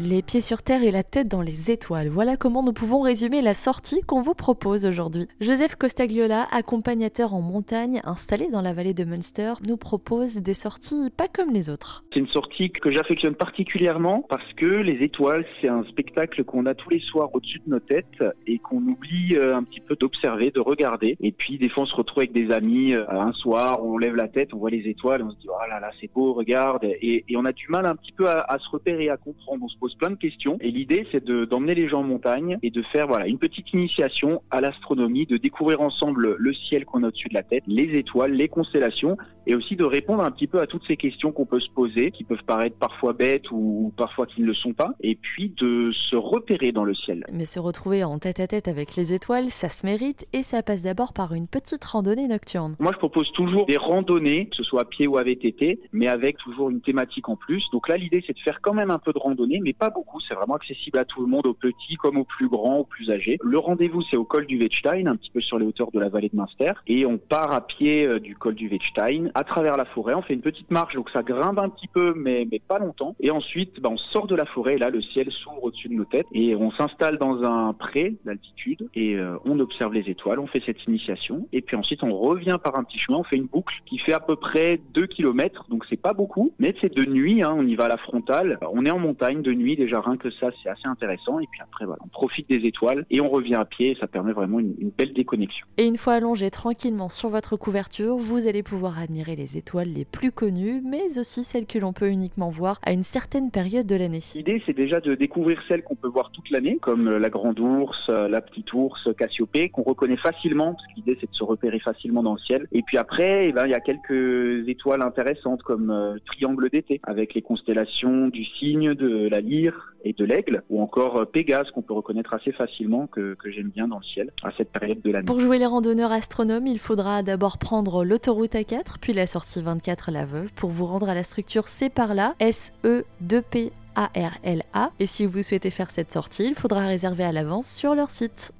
Les pieds sur terre et la tête dans les étoiles. Voilà comment nous pouvons résumer la sortie qu'on vous propose aujourd'hui. Joseph Costagliola, accompagnateur en montagne installé dans la vallée de Munster, nous propose des sorties pas comme les autres. C'est une sortie que j'affectionne particulièrement parce que les étoiles, c'est un spectacle qu'on a tous les soirs au-dessus de nos têtes et qu'on oublie euh, un petit peu d'observer, de regarder. Et puis des fois, on se retrouve avec des amis euh, un soir on lève la tête, on voit les étoiles, on se dit oh là là, c'est beau, regarde. Et, on a du mal un petit peu à, se repérer à comprendre. Se plein de questions. Et l'idée, c'est d'emmener les gens en montagne et de faire voilà une petite initiation à l'astronomie, de découvrir ensemble le ciel qu'on a au-dessus de la tête, les étoiles, les constellations, et aussi de répondre un petit peu à toutes ces questions qu'on peut se poser, qui peuvent paraître parfois bêtes ou parfois qui ne le sont pas, et puis de se repérer dans le ciel. Mais se retrouver en tête à tête avec les étoiles, ça se mérite et ça passe d'abord par une petite randonnée nocturne. Moi, je propose toujours des randonnées, que ce soit à pied ou à VTT, mais avec toujours une thématique en plus. Donc là, l'idée, c'est de faire quand même un peu de randonnée, mais pas beaucoup. C'est vraiment accessible à tout le monde, aux petits comme aux plus grands, aux plus âgés. Le rendez-vous, c'est au col du Wettstein, un petit peu sur les hauteurs de la vallée de Münster, et on part à pied euh, du col du Wettstein à travers la forêt. On fait une petite marche, donc ça grimpe un petit peu, mais, mais pas longtemps. Et ensuite, bah, on sort de la forêt. Là, le ciel s'ouvre au-dessus de nos têtes. Et on s'installe dans un pré d'altitude et euh, on observe les étoiles. On fait cette initiation. Et puis ensuite, on revient par un petit chemin. On fait une boucle qui fait à peu près 2 km. Donc c'est pas beaucoup, mais c'est de nuit. Hein, on y va à la frontale. On est en montagne de nuit. Déjà, rien que ça, c'est assez intéressant. Et puis après, voilà, on profite des étoiles et on revient à pied. ça permet vraiment une, une belle déconnexion. Et une fois allongé tranquillement sur votre couverture, vous allez pouvoir admirer les étoiles les plus connues, mais aussi celles que l'on peut uniquement voir à une certaine période de l'année. L'idée, c'est déjà de découvrir celles qu'on peut voir toute l'année, comme euh, la grande ours, euh, la petite ours, Cassiopée, qu'on reconnaît facilement, parce que l'idée, c'est de se repérer facilement dans le ciel. Et puis après, eh ben, il y a quelques étoiles intéressantes, comme euh, Triangle d'été, avec les constellations du cygne, de la lyre et de l'aigle, ou encore Pégase, qu'on peut reconnaître assez facilement, que, que j'aime bien dans le ciel, à cette période de l'année. Pour jouer les randonneurs astronomes, il faudra d'abord prendre l'autoroute A4, puis la sortie 24 La Veuve, pour vous rendre à la structure C'est par là, S-E-2-P. A-R-L-A. Et si vous souhaitez faire cette sortie, il faudra réserver à l'avance sur leur site.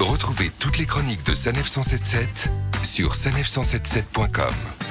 Retrouvez toutes les chroniques de Sanef 177 sur sanef177.com.